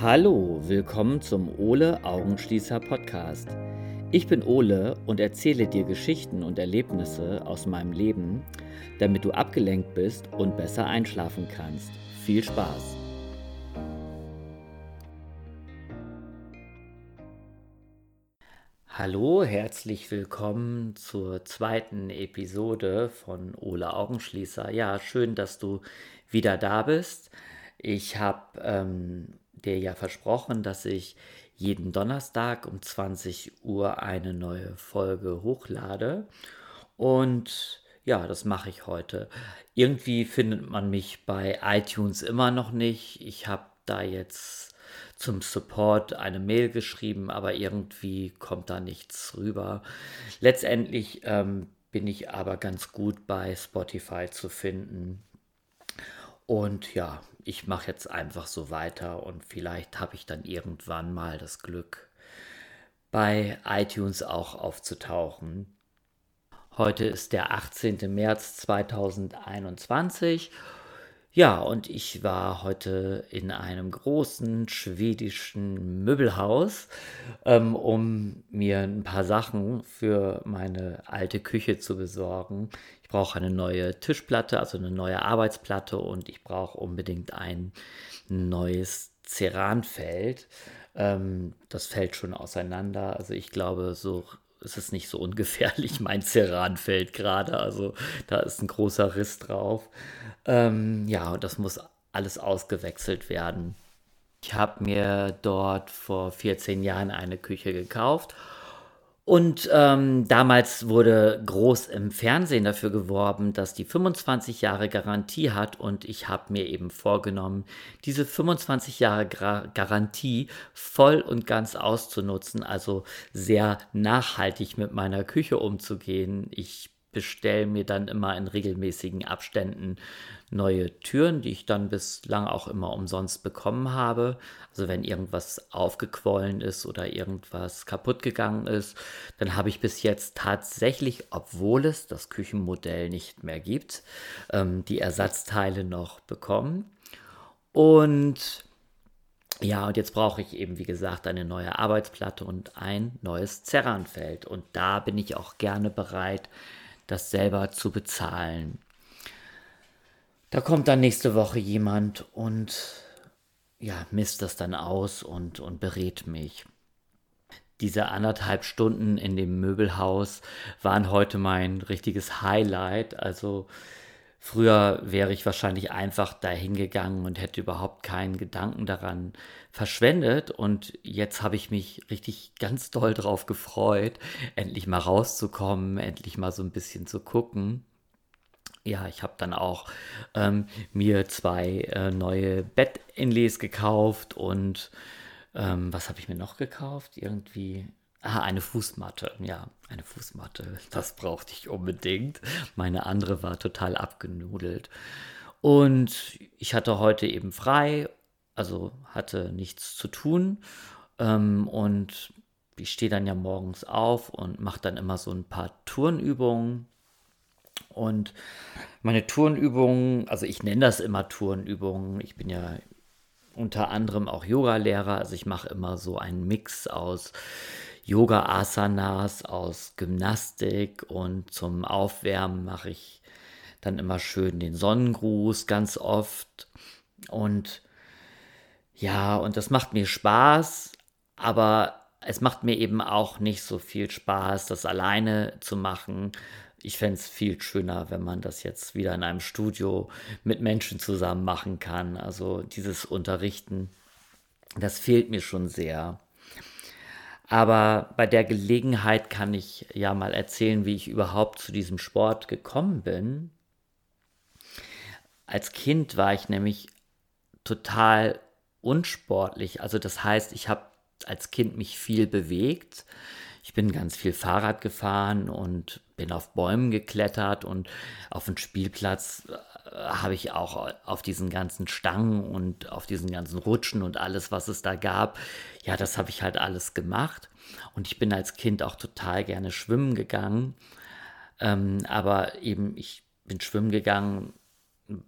Hallo, willkommen zum Ole Augenschließer Podcast. Ich bin Ole und erzähle dir Geschichten und Erlebnisse aus meinem Leben, damit du abgelenkt bist und besser einschlafen kannst. Viel Spaß! Hallo, herzlich willkommen zur zweiten Episode von Ole Augenschließer. Ja, schön, dass du wieder da bist. Ich habe ähm, dir ja versprochen, dass ich jeden Donnerstag um 20 Uhr eine neue Folge hochlade. Und ja, das mache ich heute. Irgendwie findet man mich bei iTunes immer noch nicht. Ich habe da jetzt zum Support eine Mail geschrieben, aber irgendwie kommt da nichts rüber. Letztendlich ähm, bin ich aber ganz gut bei Spotify zu finden. Und ja, ich mache jetzt einfach so weiter und vielleicht habe ich dann irgendwann mal das Glück, bei iTunes auch aufzutauchen. Heute ist der 18. März 2021 ja, und ich war heute in einem großen schwedischen Möbelhaus, ähm, um mir ein paar Sachen für meine alte Küche zu besorgen. Ich brauche eine neue Tischplatte, also eine neue Arbeitsplatte und ich brauche unbedingt ein neues Ceranfeld. Ähm, das fällt schon auseinander. Also ich glaube, so ist es nicht so ungefährlich. Mein Ceran fällt gerade, also da ist ein großer Riss drauf. Ähm, ja, und das muss alles ausgewechselt werden. Ich habe mir dort vor 14 Jahren eine Küche gekauft und ähm, damals wurde groß im Fernsehen dafür geworben, dass die 25 Jahre Garantie hat. Und ich habe mir eben vorgenommen, diese 25 Jahre Gra Garantie voll und ganz auszunutzen. Also sehr nachhaltig mit meiner Küche umzugehen. Ich bestelle mir dann immer in regelmäßigen Abständen neue Türen, die ich dann bislang auch immer umsonst bekommen habe. Also wenn irgendwas aufgequollen ist oder irgendwas kaputt gegangen ist, dann habe ich bis jetzt tatsächlich, obwohl es das Küchenmodell nicht mehr gibt, ähm, die Ersatzteile noch bekommen. Und ja, und jetzt brauche ich eben, wie gesagt, eine neue Arbeitsplatte und ein neues Zerranfeld. Und da bin ich auch gerne bereit, das selber zu bezahlen. Da kommt dann nächste Woche jemand und ja, misst das dann aus und, und berät mich. Diese anderthalb Stunden in dem Möbelhaus waren heute mein richtiges Highlight. Also früher wäre ich wahrscheinlich einfach dahin gegangen und hätte überhaupt keinen Gedanken daran verschwendet. Und jetzt habe ich mich richtig ganz doll drauf gefreut, endlich mal rauszukommen, endlich mal so ein bisschen zu gucken ja, ich habe dann auch ähm, mir zwei äh, neue Bettinlays gekauft und ähm, was habe ich mir noch gekauft? Irgendwie. Ah, eine Fußmatte. Ja, eine Fußmatte. Das brauchte ich unbedingt. Meine andere war total abgenudelt. Und ich hatte heute eben frei, also hatte nichts zu tun. Ähm, und ich stehe dann ja morgens auf und mache dann immer so ein paar Turnübungen und meine Turnübungen, also ich nenne das immer Turnübungen, ich bin ja unter anderem auch Yoga-Lehrer, also ich mache immer so einen Mix aus Yoga-Asanas, aus Gymnastik und zum Aufwärmen mache ich dann immer schön den Sonnengruß ganz oft. Und ja, und das macht mir Spaß, aber es macht mir eben auch nicht so viel Spaß, das alleine zu machen, ich fände es viel schöner, wenn man das jetzt wieder in einem Studio mit Menschen zusammen machen kann. Also dieses Unterrichten, das fehlt mir schon sehr. Aber bei der Gelegenheit kann ich ja mal erzählen, wie ich überhaupt zu diesem Sport gekommen bin. Als Kind war ich nämlich total unsportlich. Also das heißt, ich habe als Kind mich viel bewegt. Ich bin ganz viel Fahrrad gefahren und bin auf Bäumen geklettert und auf dem Spielplatz äh, habe ich auch auf diesen ganzen Stangen und auf diesen ganzen Rutschen und alles, was es da gab, ja, das habe ich halt alles gemacht. Und ich bin als Kind auch total gerne schwimmen gegangen. Ähm, aber eben, ich bin schwimmen gegangen,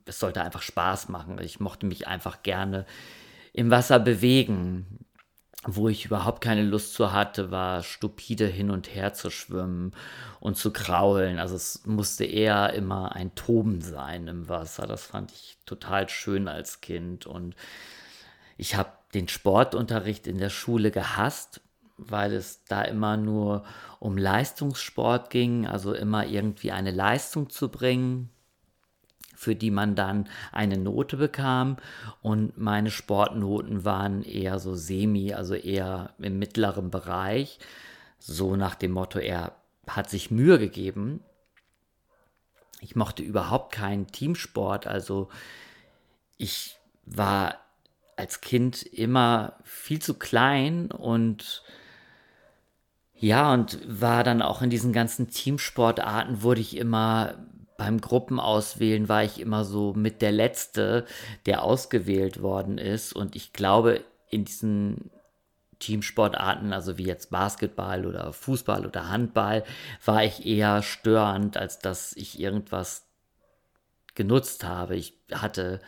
es sollte einfach Spaß machen. Ich mochte mich einfach gerne im Wasser bewegen. Wo ich überhaupt keine Lust zu hatte, war stupide hin und her zu schwimmen und zu kraulen. Also es musste eher immer ein Toben sein im Wasser. Das fand ich total schön als Kind. Und ich habe den Sportunterricht in der Schule gehasst, weil es da immer nur um Leistungssport ging, also immer irgendwie eine Leistung zu bringen, für die man dann eine Note bekam. Und meine Sportnoten waren eher so semi, also eher im mittleren Bereich. So nach dem Motto, er hat sich Mühe gegeben. Ich mochte überhaupt keinen Teamsport, also ich war als Kind immer viel zu klein und ja, und war dann auch in diesen ganzen Teamsportarten, wurde ich immer beim Gruppenauswählen war ich immer so mit der Letzte, der ausgewählt worden ist. Und ich glaube, in diesen Teamsportarten, also wie jetzt Basketball oder Fußball oder Handball, war ich eher störend, als dass ich irgendwas genutzt habe. Ich hatte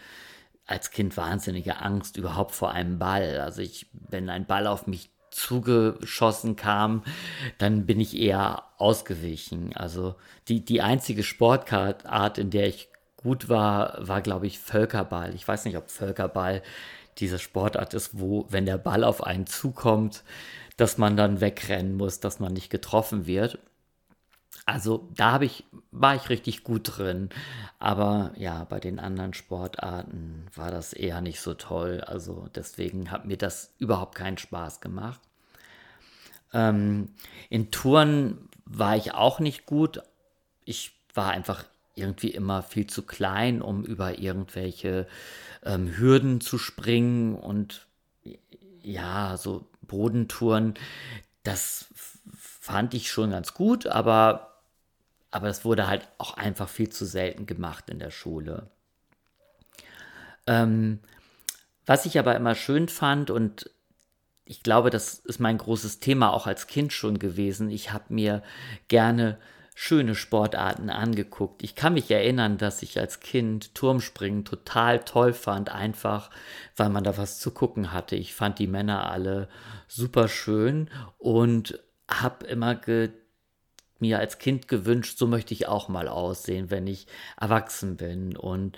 als Kind wahnsinnige Angst überhaupt vor einem Ball. Also ich, wenn ein Ball auf mich zugeschossen kam, dann bin ich eher ausgewichen. Also die, die einzige Sportart, in der ich gut war, war, glaube ich, Völkerball. Ich weiß nicht, ob Völkerball diese Sportart ist, wo, wenn der Ball auf einen zukommt, dass man dann wegrennen muss, dass man nicht getroffen wird. Also da habe ich, war ich richtig gut drin. Aber ja, bei den anderen Sportarten war das eher nicht so toll. Also deswegen hat mir das überhaupt keinen Spaß gemacht. Ähm, in Touren war ich auch nicht gut. Ich war einfach irgendwie immer viel zu klein, um über irgendwelche ähm, Hürden zu springen und ja, so Bodentouren, das fand ich schon ganz gut, aber aber es wurde halt auch einfach viel zu selten gemacht in der Schule. Ähm, was ich aber immer schön fand und ich glaube, das ist mein großes Thema auch als Kind schon gewesen. Ich habe mir gerne schöne Sportarten angeguckt. Ich kann mich erinnern, dass ich als Kind Turmspringen total toll fand, einfach weil man da was zu gucken hatte. Ich fand die Männer alle super schön und habe immer gedacht, mir als Kind gewünscht, so möchte ich auch mal aussehen, wenn ich erwachsen bin. Und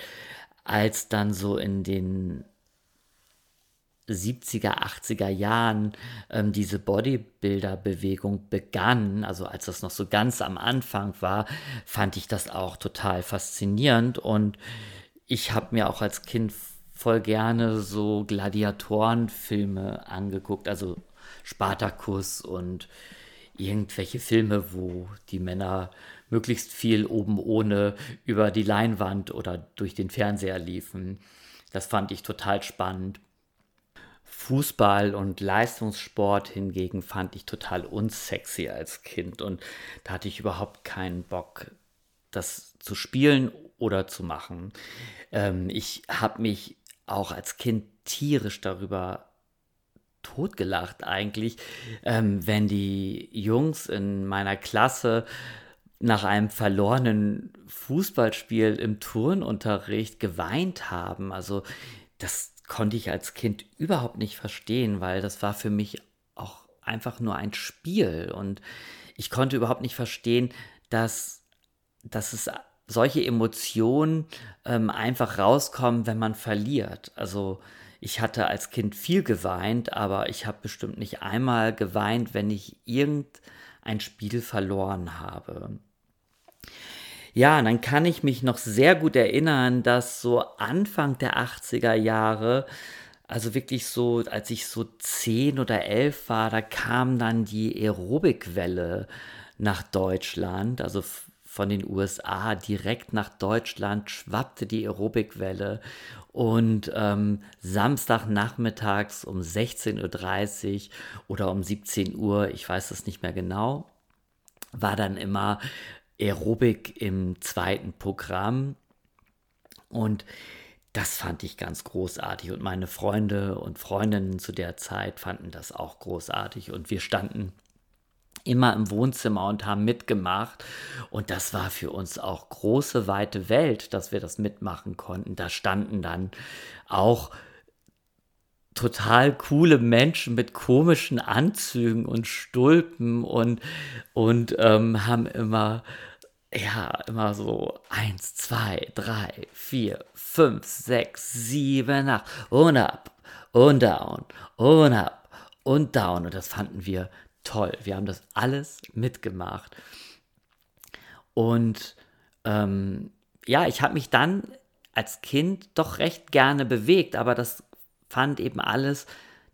als dann so in den 70er, 80er Jahren ähm, diese Bodybuilder-Bewegung begann, also als das noch so ganz am Anfang war, fand ich das auch total faszinierend und ich habe mir auch als Kind voll gerne so Gladiatorenfilme angeguckt, also Spartacus und irgendwelche Filme, wo die Männer möglichst viel oben ohne über die Leinwand oder durch den Fernseher liefen. Das fand ich total spannend. Fußball und Leistungssport hingegen fand ich total unsexy als Kind und da hatte ich überhaupt keinen Bock, das zu spielen oder zu machen. Ähm, ich habe mich auch als Kind tierisch darüber totgelacht eigentlich, ähm, wenn die Jungs in meiner Klasse nach einem verlorenen Fußballspiel im Turnunterricht geweint haben. Also das konnte ich als Kind überhaupt nicht verstehen, weil das war für mich auch einfach nur ein Spiel und ich konnte überhaupt nicht verstehen, dass, dass es solche Emotionen ähm, einfach rauskommen, wenn man verliert. Also ich hatte als Kind viel geweint, aber ich habe bestimmt nicht einmal geweint, wenn ich irgendein Spiel verloren habe. Ja, dann kann ich mich noch sehr gut erinnern, dass so Anfang der 80er Jahre, also wirklich so, als ich so zehn oder elf war, da kam dann die Aerobikwelle nach Deutschland, also von den USA direkt nach Deutschland schwappte die Aerobikwelle und ähm, Samstagnachmittags um 16.30 Uhr oder um 17 Uhr, ich weiß es nicht mehr genau, war dann immer Aerobik im zweiten Programm. Und das fand ich ganz großartig. Und meine Freunde und Freundinnen zu der Zeit fanden das auch großartig. Und wir standen immer im Wohnzimmer und haben mitgemacht. Und das war für uns auch große, weite Welt, dass wir das mitmachen konnten. Da standen dann auch total coole Menschen mit komischen Anzügen und Stulpen und, und ähm, haben immer, ja, immer so eins, zwei, drei, vier, fünf, sechs, sieben, acht und ab und down und up und down. Und das fanden wir toll. Wir haben das alles mitgemacht. Und ähm, ja, ich habe mich dann als Kind doch recht gerne bewegt, aber das fand eben alles,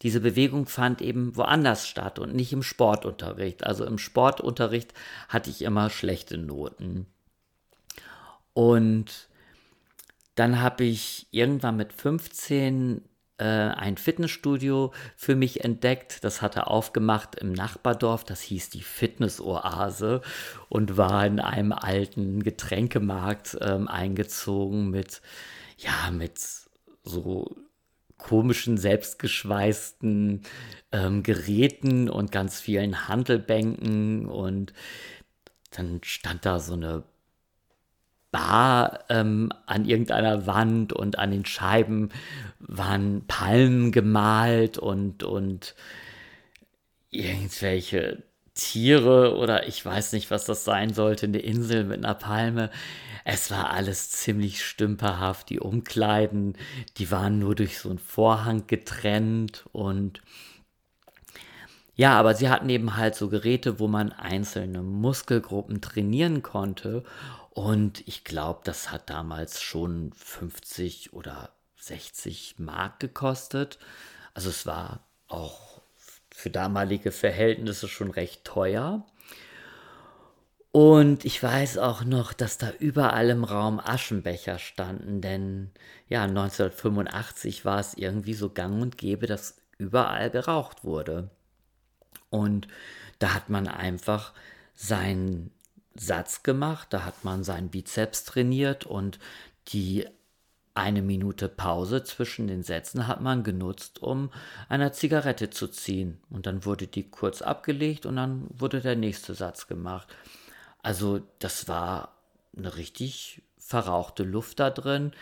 diese Bewegung fand eben woanders statt und nicht im Sportunterricht. Also im Sportunterricht hatte ich immer schlechte Noten. Und dann habe ich irgendwann mit 15 äh, ein Fitnessstudio für mich entdeckt. Das hatte aufgemacht im Nachbardorf. Das hieß die Fitnessoase und war in einem alten Getränkemarkt ähm, eingezogen mit, ja, mit so komischen, selbstgeschweißten ähm, Geräten und ganz vielen Handelbänken und dann stand da so eine Bar ähm, an irgendeiner Wand und an den Scheiben waren Palmen gemalt und, und irgendwelche Tiere oder ich weiß nicht, was das sein sollte, eine Insel mit einer Palme. Es war alles ziemlich stümperhaft. Die Umkleiden, die waren nur durch so einen Vorhang getrennt und ja, aber sie hatten eben halt so Geräte, wo man einzelne Muskelgruppen trainieren konnte. Und ich glaube, das hat damals schon 50 oder 60 Mark gekostet. Also es war auch für damalige Verhältnisse schon recht teuer. Und ich weiß auch noch, dass da überall im Raum Aschenbecher standen, denn ja, 1985 war es irgendwie so gang und gäbe, dass überall geraucht wurde. Und da hat man einfach seinen Satz gemacht, da hat man seinen Bizeps trainiert und die eine Minute Pause zwischen den Sätzen hat man genutzt, um eine Zigarette zu ziehen. Und dann wurde die kurz abgelegt und dann wurde der nächste Satz gemacht. Also das war eine richtig verrauchte Luft da drin.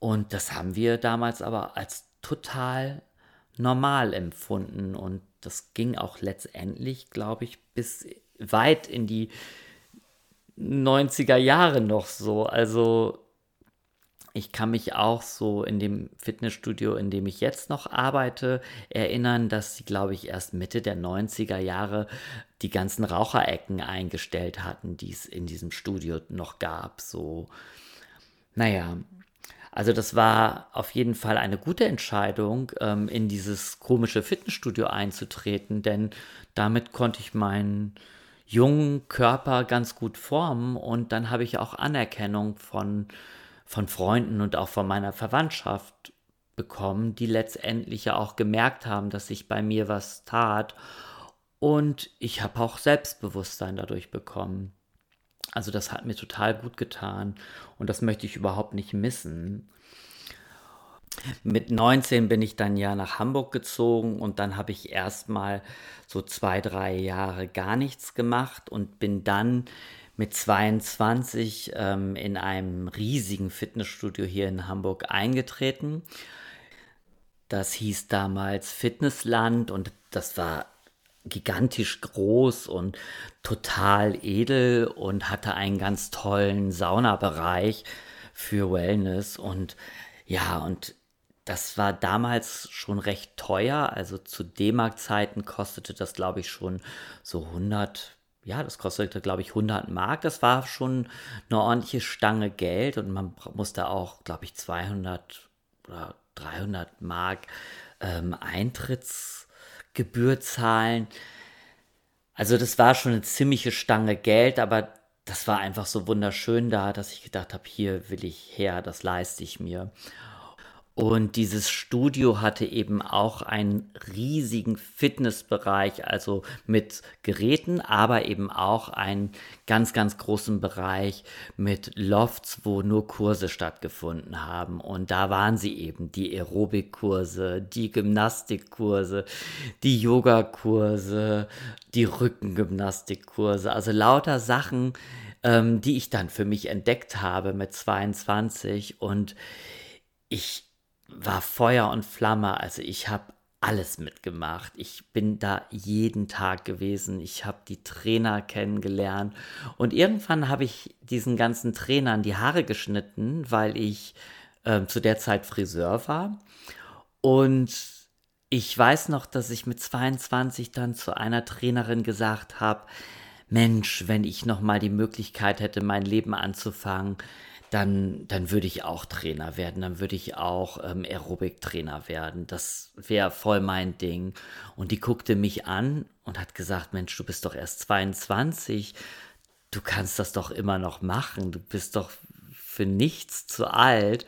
Und das haben wir damals aber als total normal empfunden. Und das ging auch letztendlich, glaube ich, bis weit in die 90er Jahre noch so. Also ich kann mich auch so in dem Fitnessstudio, in dem ich jetzt noch arbeite, erinnern, dass sie, glaube ich, erst Mitte der 90er Jahre die ganzen Raucherecken eingestellt hatten, die es in diesem Studio noch gab. So, naja, also das war auf jeden Fall eine gute Entscheidung, ähm, in dieses komische Fitnessstudio einzutreten, denn damit konnte ich meinen jungen Körper ganz gut formen und dann habe ich auch Anerkennung von von Freunden und auch von meiner Verwandtschaft bekommen, die letztendlich ja auch gemerkt haben, dass sich bei mir was tat. Und ich habe auch Selbstbewusstsein dadurch bekommen. Also das hat mir total gut getan und das möchte ich überhaupt nicht missen. Mit 19 bin ich dann ja nach Hamburg gezogen und dann habe ich erstmal so zwei, drei Jahre gar nichts gemacht und bin dann mit 22 ähm, in einem riesigen Fitnessstudio hier in Hamburg eingetreten. Das hieß damals Fitnessland und das war gigantisch groß und total edel und hatte einen ganz tollen Saunabereich für Wellness und ja, und das war damals schon recht teuer, also zu D-Mark-Zeiten kostete das, glaube ich, schon so 100, ja, das kostete, glaube ich, 100 Mark. Das war schon eine ordentliche Stange Geld und man musste auch, glaube ich, 200 oder 300 Mark ähm, Eintrittsgebühr zahlen. Also das war schon eine ziemliche Stange Geld, aber das war einfach so wunderschön da, dass ich gedacht habe, hier will ich her, das leiste ich mir. Und dieses Studio hatte eben auch einen riesigen Fitnessbereich, also mit Geräten, aber eben auch einen ganz, ganz großen Bereich mit Lofts, wo nur Kurse stattgefunden haben. Und da waren sie eben die Aerobikkurse, die Gymnastikkurse, die Yogakurse, die Rückengymnastikkurse, also lauter Sachen, ähm, die ich dann für mich entdeckt habe mit 22 und ich war Feuer und Flamme. Also ich habe alles mitgemacht. Ich bin da jeden Tag gewesen. Ich habe die Trainer kennengelernt. Und irgendwann habe ich diesen ganzen Trainern die Haare geschnitten, weil ich äh, zu der Zeit Friseur war. Und ich weiß noch, dass ich mit 22 dann zu einer Trainerin gesagt habe, Mensch, wenn ich noch mal die Möglichkeit hätte, mein Leben anzufangen, dann, dann würde ich auch Trainer werden, dann würde ich auch ähm, Aerobic-Trainer werden. Das wäre voll mein Ding. Und die guckte mich an und hat gesagt, Mensch, du bist doch erst 22, du kannst das doch immer noch machen, du bist doch für nichts zu alt.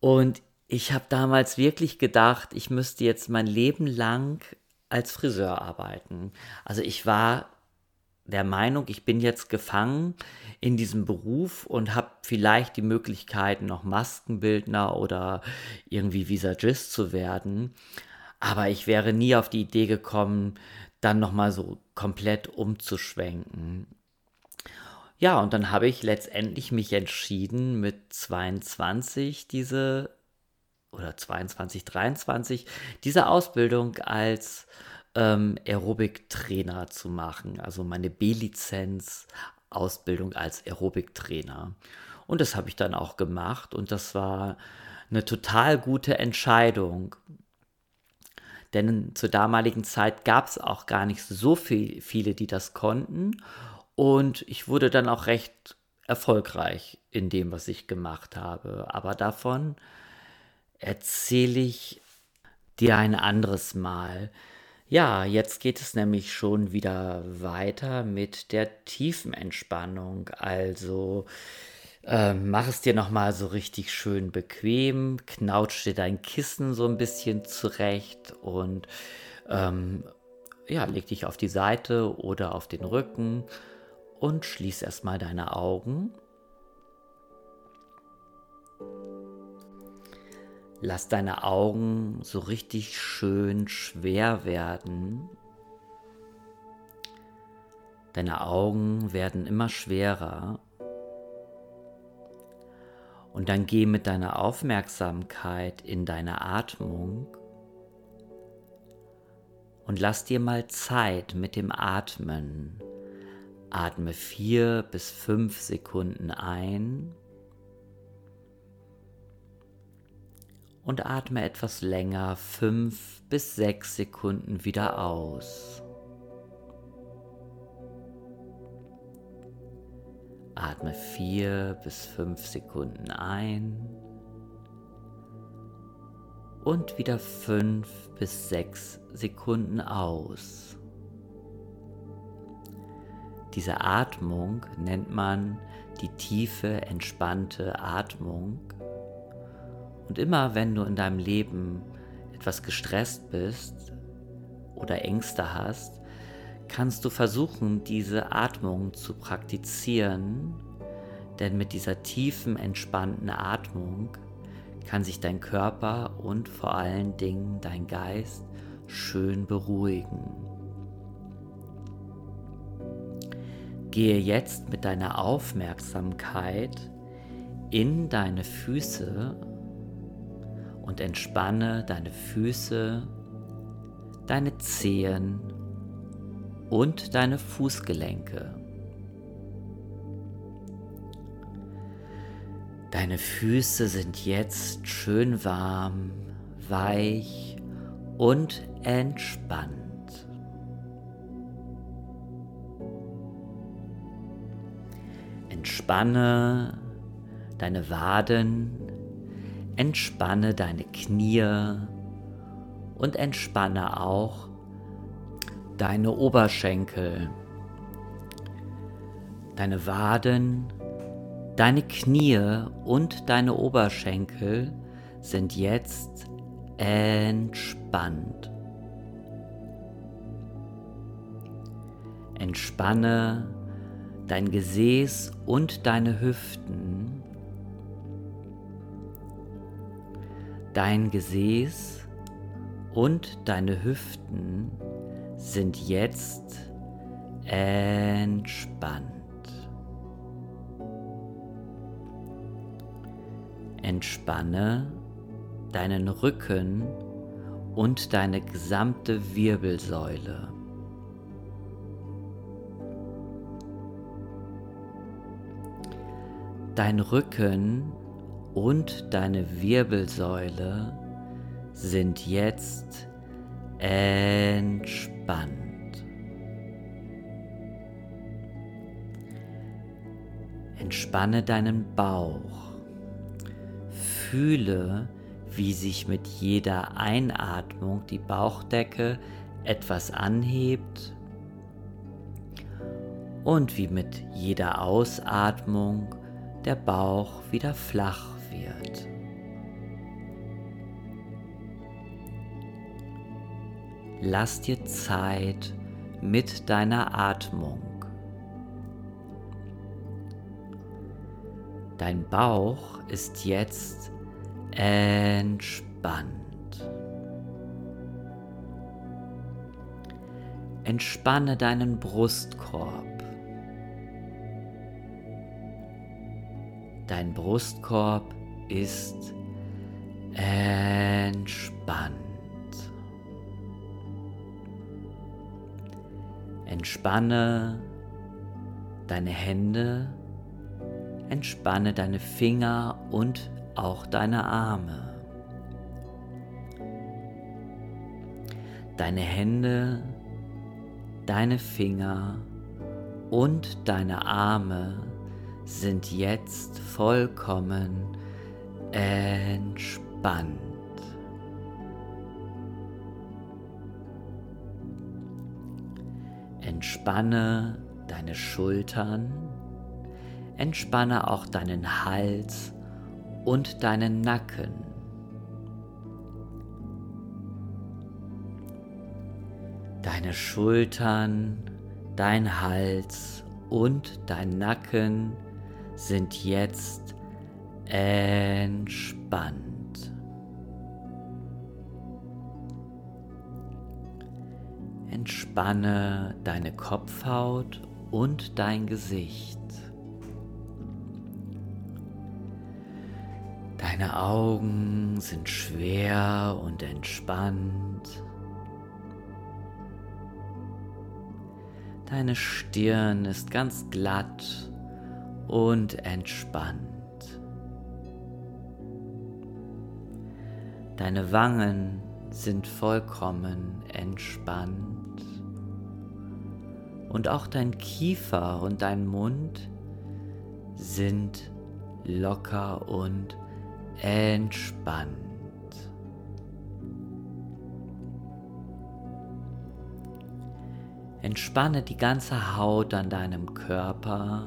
Und ich habe damals wirklich gedacht, ich müsste jetzt mein Leben lang als Friseur arbeiten. Also ich war der Meinung, ich bin jetzt gefangen in diesem Beruf und habe vielleicht die Möglichkeit, noch Maskenbildner oder irgendwie Visagist zu werden. Aber ich wäre nie auf die Idee gekommen, dann nochmal so komplett umzuschwenken. Ja, und dann habe ich letztendlich mich entschieden, mit 22 diese oder 22, 23 diese Ausbildung als ähm, Aerobic-Trainer zu machen, also meine B-Lizenz Ausbildung als Aerobic-Trainer. Und das habe ich dann auch gemacht und das war eine total gute Entscheidung. Denn zur damaligen Zeit gab es auch gar nicht so viel, viele, die das konnten. Und ich wurde dann auch recht erfolgreich in dem, was ich gemacht habe. Aber davon erzähle ich dir ein anderes Mal. Ja, jetzt geht es nämlich schon wieder weiter mit der tiefen Entspannung. Also äh, mach es dir nochmal so richtig schön bequem, knautsch dir dein Kissen so ein bisschen zurecht und ähm, ja, leg dich auf die Seite oder auf den Rücken und schließ erstmal deine Augen. Lass deine Augen so richtig schön schwer werden. Deine Augen werden immer schwerer. Und dann geh mit deiner Aufmerksamkeit in deine Atmung und lass dir mal Zeit mit dem Atmen. Atme vier bis fünf Sekunden ein und atme etwas länger, fünf bis sechs Sekunden wieder aus. Atme vier bis fünf Sekunden ein und wieder fünf bis sechs Sekunden aus. Diese Atmung nennt man die tiefe, entspannte Atmung und immer wenn du in deinem Leben etwas gestresst bist oder Ängste hast, kannst du versuchen, diese Atmung zu praktizieren, denn mit dieser tiefen, entspannten Atmung kann sich dein Körper und vor allen Dingen dein Geist schön beruhigen. Gehe jetzt mit deiner Aufmerksamkeit in deine Füße und entspanne deine Füße, deine Zehen und deine Fußgelenke. Deine Füße sind jetzt schön warm, weich und entspannt. Entspanne deine Waden, Entspanne deine Knie und entspanne auch deine Oberschenkel, deine Waden, deine Knie und deine Oberschenkel sind jetzt entspannt. Entspanne dein Gesäß und deine Hüften Dein Gesäß und deine Hüften sind jetzt entspannt. Entspanne deinen Rücken und deine gesamte Wirbelsäule. Dein Rücken und deine Wirbelsäule sind jetzt entspannt. Entspanne deinen Bauch. Fühle, wie sich mit jeder Einatmung die Bauchdecke etwas anhebt und wie mit jeder Ausatmung der Bauch wieder flach wird. Lass dir Zeit mit deiner Atmung. Dein Bauch ist jetzt entspannt. Entspanne deinen Brustkorb. Dein Brustkorb ist entspannt. Entspanne deine Hände, entspanne deine Finger und auch deine Arme. Deine Hände, deine Finger und deine Arme sind jetzt vollkommen entspannt. Entspanne deine Schultern, entspanne auch deinen Hals und deinen Nacken. Deine Schultern, dein Hals und dein Nacken sind jetzt entspannt. Entspanne deine Kopfhaut und dein Gesicht. Deine Augen sind schwer und entspannt. Deine Stirn ist ganz glatt und entspannt. Deine Wangen sind vollkommen entspannt. Und auch dein Kiefer und dein Mund sind locker und entspannt. Entspanne die ganze Haut an deinem Körper.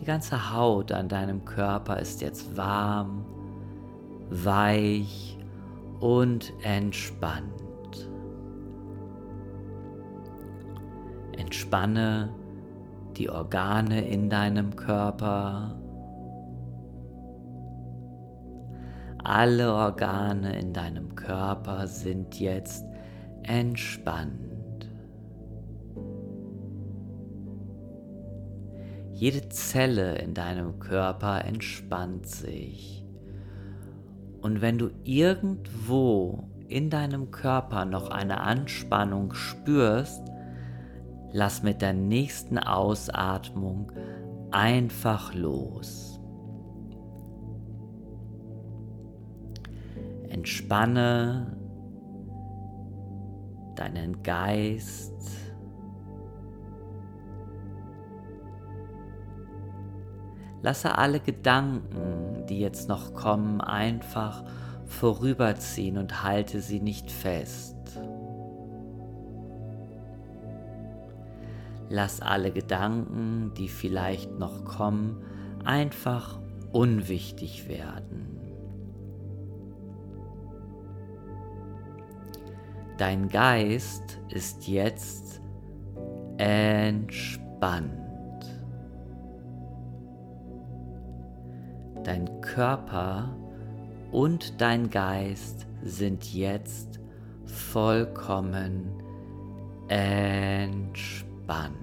Die ganze Haut an deinem Körper ist jetzt warm, weich und entspannt. Entspanne die Organe in deinem Körper. Alle Organe in deinem Körper sind jetzt entspannt. Jede Zelle in deinem Körper entspannt sich. Und wenn du irgendwo in deinem Körper noch eine Anspannung spürst, lass mit der nächsten Ausatmung einfach los. Entspanne deinen Geist. Lasse alle Gedanken, die jetzt noch kommen, einfach vorüberziehen und halte sie nicht fest. Lass alle Gedanken, die vielleicht noch kommen, einfach unwichtig werden. Dein Geist ist jetzt entspannt. Dein Körper und dein Geist sind jetzt vollkommen entspannt.